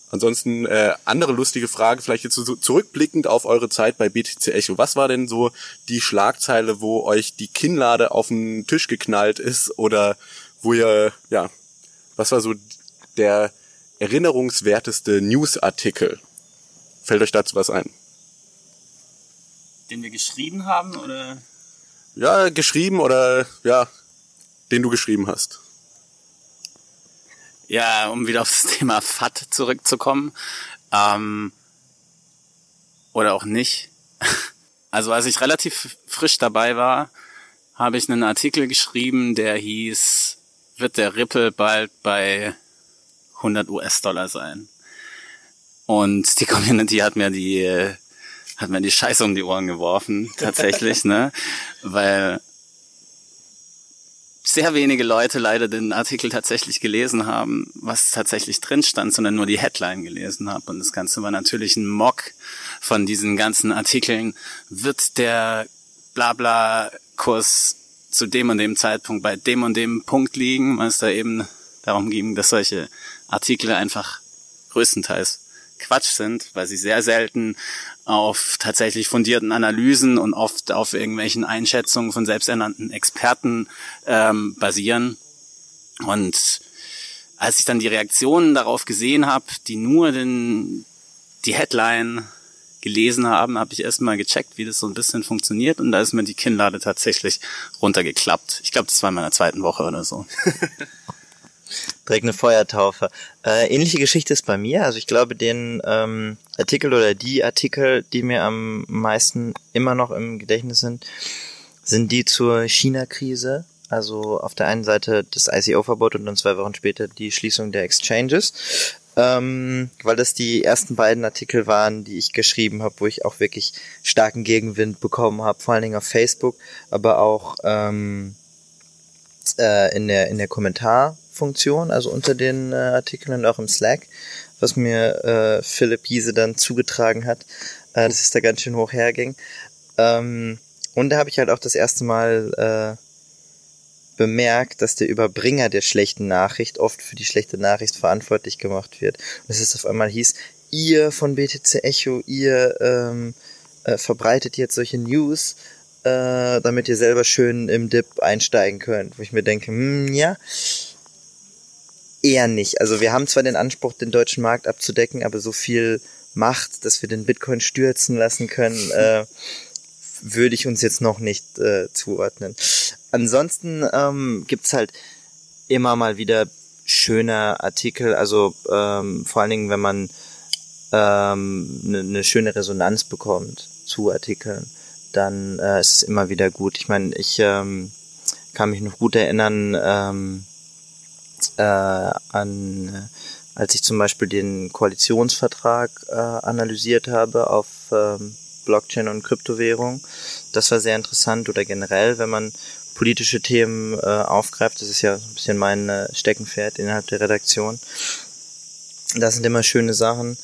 Ansonsten äh, andere lustige Frage, vielleicht jetzt so zurückblickend auf eure Zeit bei BTC Echo. Was war denn so die Schlagzeile, wo euch die Kinnlade auf den Tisch geknallt ist oder wo ihr, ja, was war so der erinnerungswerteste Newsartikel? Fällt euch dazu was ein? Den wir geschrieben haben oder? Ja, geschrieben oder ja, den du geschrieben hast. Ja, um wieder aufs Thema FAT zurückzukommen. Ähm, oder auch nicht. Also als ich relativ frisch dabei war, habe ich einen Artikel geschrieben, der hieß, wird der Ripple bald bei 100 US-Dollar sein? Und die Community hat mir die, hat mir die Scheiße um die Ohren geworfen, tatsächlich, ne? Weil sehr wenige Leute leider den Artikel tatsächlich gelesen haben, was tatsächlich drin stand, sondern nur die Headline gelesen haben. Und das Ganze war natürlich ein Mock von diesen ganzen Artikeln. Wird der Blabla-Kurs zu dem und dem Zeitpunkt bei dem und dem Punkt liegen, weil es da eben darum ging, dass solche Artikel einfach größtenteils Quatsch sind, weil sie sehr selten auf tatsächlich fundierten Analysen und oft auf irgendwelchen Einschätzungen von selbsternannten Experten ähm, basieren. Und als ich dann die Reaktionen darauf gesehen habe, die nur den, die Headline gelesen haben, habe ich erstmal gecheckt, wie das so ein bisschen funktioniert und da ist mir die Kinnlade tatsächlich runtergeklappt. Ich glaube, das war in meiner zweiten Woche oder so. Direkt eine Feuertaufe. Äh, ähnliche Geschichte ist bei mir. Also ich glaube, den ähm, Artikel oder die Artikel, die mir am meisten immer noch im Gedächtnis sind, sind die zur China-Krise. Also auf der einen Seite das ICO-Verbot und dann zwei Wochen später die Schließung der Exchanges. Ähm, weil das die ersten beiden Artikel waren, die ich geschrieben habe, wo ich auch wirklich starken Gegenwind bekommen habe, vor allen Dingen auf Facebook, aber auch ähm, äh, in der in der Kommentar Funktion, also unter den äh, Artikeln und auch im Slack, was mir äh, Philipp Giese dann zugetragen hat, äh, dass es da ganz schön hoch herging. Ähm, und da habe ich halt auch das erste Mal äh, bemerkt, dass der Überbringer der schlechten Nachricht oft für die schlechte Nachricht verantwortlich gemacht wird. Und es ist auf einmal hieß, ihr von BTC Echo, ihr ähm, äh, verbreitet jetzt solche News, äh, damit ihr selber schön im Dip einsteigen könnt. Wo ich mir denke, hm, ja, eher nicht. Also wir haben zwar den Anspruch, den deutschen Markt abzudecken, aber so viel Macht, dass wir den Bitcoin stürzen lassen können, äh, würde ich uns jetzt noch nicht äh, zuordnen. Ansonsten ähm, gibt's halt immer mal wieder schöne Artikel, also ähm, vor allen Dingen, wenn man ähm, eine ne schöne Resonanz bekommt zu Artikeln, dann äh, ist es immer wieder gut. Ich meine, ich ähm, kann mich noch gut erinnern, ähm, äh, an, als ich zum Beispiel den Koalitionsvertrag äh, analysiert habe auf ähm, Blockchain und Kryptowährung. Das war sehr interessant oder generell, wenn man politische Themen äh, aufgreift. Das ist ja ein bisschen mein äh, Steckenpferd innerhalb der Redaktion. Das sind immer schöne Sachen.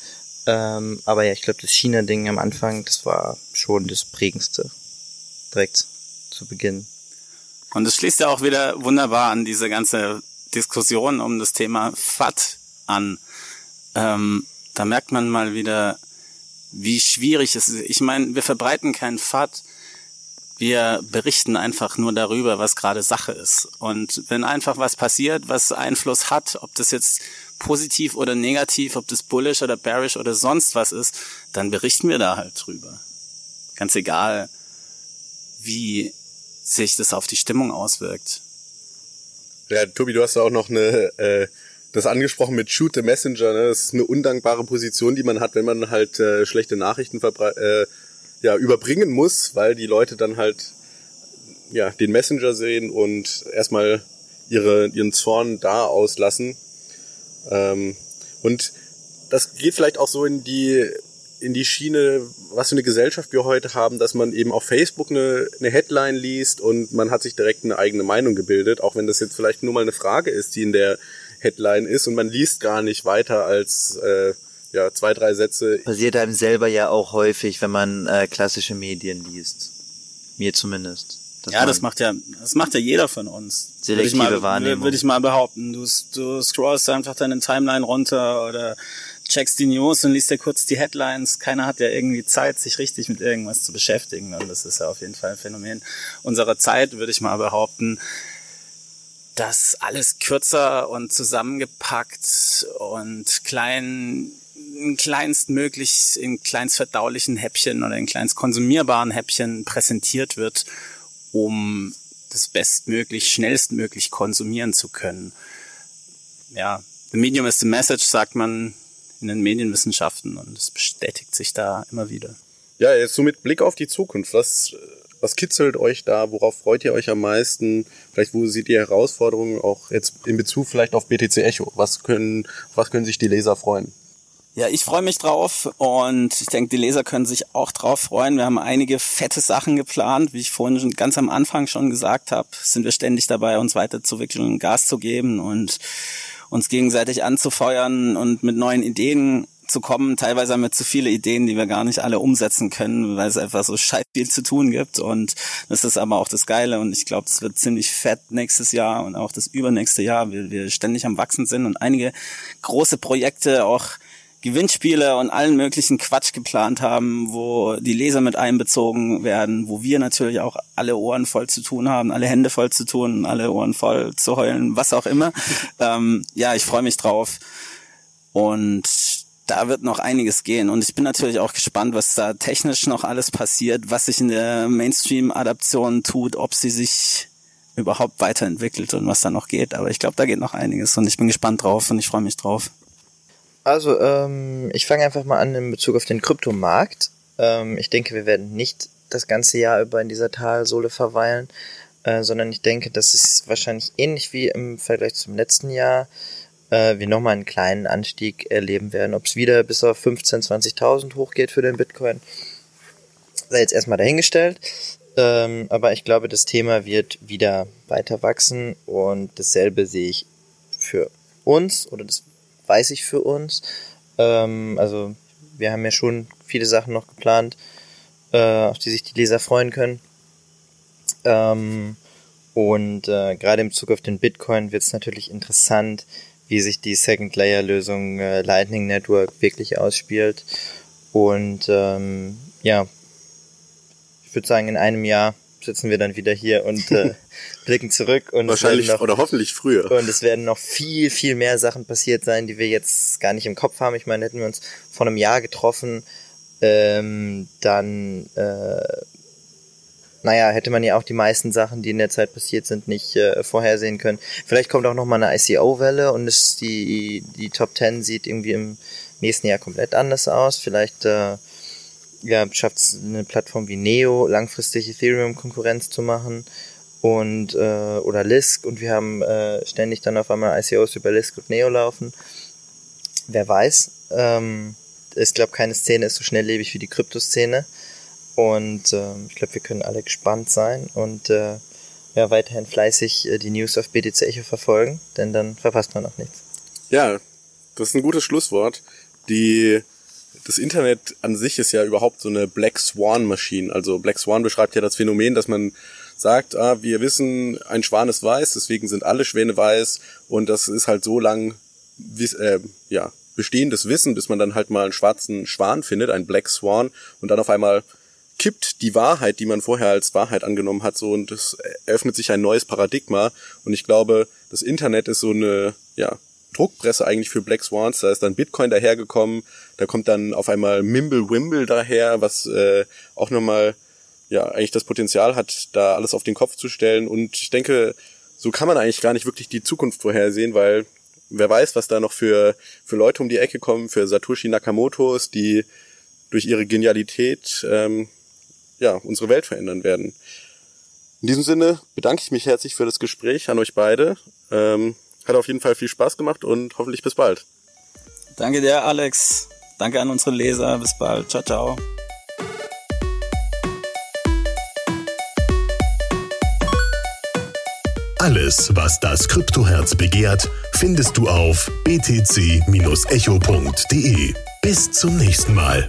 Ähm, aber ja, ich glaube, das China-Ding am Anfang, das war schon das prägendste. Direkt zu Beginn. Und es schließt ja auch wieder wunderbar an diese ganze Diskussion um das Thema FAT an. Ähm, da merkt man mal wieder, wie schwierig es ist. Ich meine, wir verbreiten kein FAT, wir berichten einfach nur darüber, was gerade Sache ist. Und wenn einfach was passiert, was Einfluss hat, ob das jetzt positiv oder negativ, ob das bullish oder bearish oder sonst was ist, dann berichten wir da halt drüber. Ganz egal, wie sich das auf die Stimmung auswirkt. Ja, Tobi, du hast ja auch noch eine, äh, das angesprochen mit Shoot the Messenger. Ne? Das ist eine undankbare Position, die man hat, wenn man halt äh, schlechte Nachrichten äh, ja, überbringen muss, weil die Leute dann halt ja den Messenger sehen und erstmal ihre, ihren Zorn da auslassen. Ähm, und das geht vielleicht auch so in die in die Schiene, was für eine Gesellschaft wir heute haben, dass man eben auf Facebook eine, eine Headline liest und man hat sich direkt eine eigene Meinung gebildet, auch wenn das jetzt vielleicht nur mal eine Frage ist, die in der Headline ist und man liest gar nicht weiter als äh, ja, zwei, drei Sätze. Passiert einem selber ja auch häufig, wenn man äh, klassische Medien liest. Mir zumindest. Ja, das macht ja, das macht ja jeder von uns. Selektive würde ich mal, Wahrnehmung. Würde ich mal behaupten. Du, du scrollst einfach deine Timeline runter oder checkst die News und liest dir kurz die Headlines. Keiner hat ja irgendwie Zeit, sich richtig mit irgendwas zu beschäftigen. Und das ist ja auf jeden Fall ein Phänomen unserer Zeit, würde ich mal behaupten. dass alles kürzer und zusammengepackt und klein, in kleinstmöglich, in kleinstverdaulichen Häppchen oder in kleinst konsumierbaren Häppchen präsentiert wird, um das bestmöglich, schnellstmöglich konsumieren zu können. Ja, the medium is the message, sagt man in den Medienwissenschaften und es bestätigt sich da immer wieder. Ja, jetzt so mit Blick auf die Zukunft, was, was kitzelt euch da? Worauf freut ihr euch am meisten? Vielleicht, wo seht ihr Herausforderungen auch jetzt in Bezug vielleicht auf BTC Echo? Was können, was können sich die Leser freuen? Ja, ich freue mich drauf und ich denke, die Leser können sich auch drauf freuen. Wir haben einige fette Sachen geplant. Wie ich vorhin schon ganz am Anfang schon gesagt habe, sind wir ständig dabei, uns weiterzuwickeln, Gas zu geben und uns gegenseitig anzufeuern und mit neuen Ideen zu kommen. Teilweise haben wir zu viele Ideen, die wir gar nicht alle umsetzen können, weil es einfach so scheiß viel zu tun gibt. Und das ist aber auch das Geile. Und ich glaube, es wird ziemlich fett nächstes Jahr und auch das übernächste Jahr, weil wir ständig am Wachsen sind und einige große Projekte auch Gewinnspiele und allen möglichen Quatsch geplant haben, wo die Leser mit einbezogen werden, wo wir natürlich auch alle Ohren voll zu tun haben, alle Hände voll zu tun, alle Ohren voll zu heulen, was auch immer. ähm, ja, ich freue mich drauf. Und da wird noch einiges gehen. Und ich bin natürlich auch gespannt, was da technisch noch alles passiert, was sich in der Mainstream-Adaption tut, ob sie sich überhaupt weiterentwickelt und was da noch geht. Aber ich glaube, da geht noch einiges und ich bin gespannt drauf und ich freue mich drauf. Also, ähm, ich fange einfach mal an in Bezug auf den Kryptomarkt. Ähm, ich denke, wir werden nicht das ganze Jahr über in dieser Talsohle verweilen, äh, sondern ich denke, dass es wahrscheinlich ähnlich wie im Vergleich zum letzten Jahr äh, wir nochmal einen kleinen Anstieg erleben werden. Ob es wieder bis auf 15.000, 20.000 hochgeht für den Bitcoin, sei jetzt erstmal dahingestellt. Ähm, aber ich glaube, das Thema wird wieder weiter wachsen und dasselbe sehe ich für uns oder das weiß ich für uns. Ähm, also wir haben ja schon viele Sachen noch geplant, äh, auf die sich die Leser freuen können. Ähm, und äh, gerade im Zug auf den Bitcoin wird es natürlich interessant, wie sich die Second Layer Lösung äh, Lightning Network wirklich ausspielt. Und ähm, ja, ich würde sagen, in einem Jahr sitzen wir dann wieder hier und äh, blicken zurück und Wahrscheinlich noch, oder hoffentlich früher. und es werden noch viel, viel mehr Sachen passiert sein, die wir jetzt gar nicht im Kopf haben. Ich meine, hätten wir uns vor einem Jahr getroffen, ähm, dann, äh, naja, hätte man ja auch die meisten Sachen, die in der Zeit passiert sind, nicht äh, vorhersehen können. Vielleicht kommt auch noch mal eine ICO-Welle und es, die, die Top 10 sieht irgendwie im nächsten Jahr komplett anders aus. Vielleicht äh, ja, schafft es eine Plattform wie Neo langfristig Ethereum Konkurrenz zu machen und äh, oder Lisk und wir haben äh, ständig dann auf einmal ICOs über Lisk und Neo laufen. Wer weiß. Ähm, ich glaube, keine Szene ist so schnelllebig wie die Kryptoszene. Und ähm, ich glaube, wir können alle gespannt sein und äh, ja, weiterhin fleißig äh, die News auf BTC Echo verfolgen, denn dann verpasst man auch nichts. Ja, das ist ein gutes Schlusswort. Die, das Internet an sich ist ja überhaupt so eine Black Swan Maschine. Also Black Swan beschreibt ja das Phänomen, dass man sagt, ah, wir wissen, ein Schwan ist weiß, deswegen sind alle Schwäne weiß. Und das ist halt so lang, äh, ja, bestehendes Wissen, bis man dann halt mal einen schwarzen Schwan findet, einen Black Swan. Und dann auf einmal kippt die Wahrheit, die man vorher als Wahrheit angenommen hat, so. Und es eröffnet sich ein neues Paradigma. Und ich glaube, das Internet ist so eine, ja, Druckpresse eigentlich für Black Swans, da ist dann Bitcoin dahergekommen, da kommt dann auf einmal Mimble Wimble daher, was äh, auch nochmal ja eigentlich das Potenzial hat, da alles auf den Kopf zu stellen und ich denke, so kann man eigentlich gar nicht wirklich die Zukunft vorhersehen, weil wer weiß, was da noch für für Leute um die Ecke kommen, für Satoshi Nakamotos, die durch ihre Genialität ähm, ja unsere Welt verändern werden. In diesem Sinne bedanke ich mich herzlich für das Gespräch an euch beide. Ähm, hat auf jeden Fall viel Spaß gemacht und hoffentlich bis bald. Danke dir, Alex. Danke an unsere Leser. Bis bald. Ciao, ciao. Alles, was das Kryptoherz begehrt, findest du auf btc-echo.de. Bis zum nächsten Mal.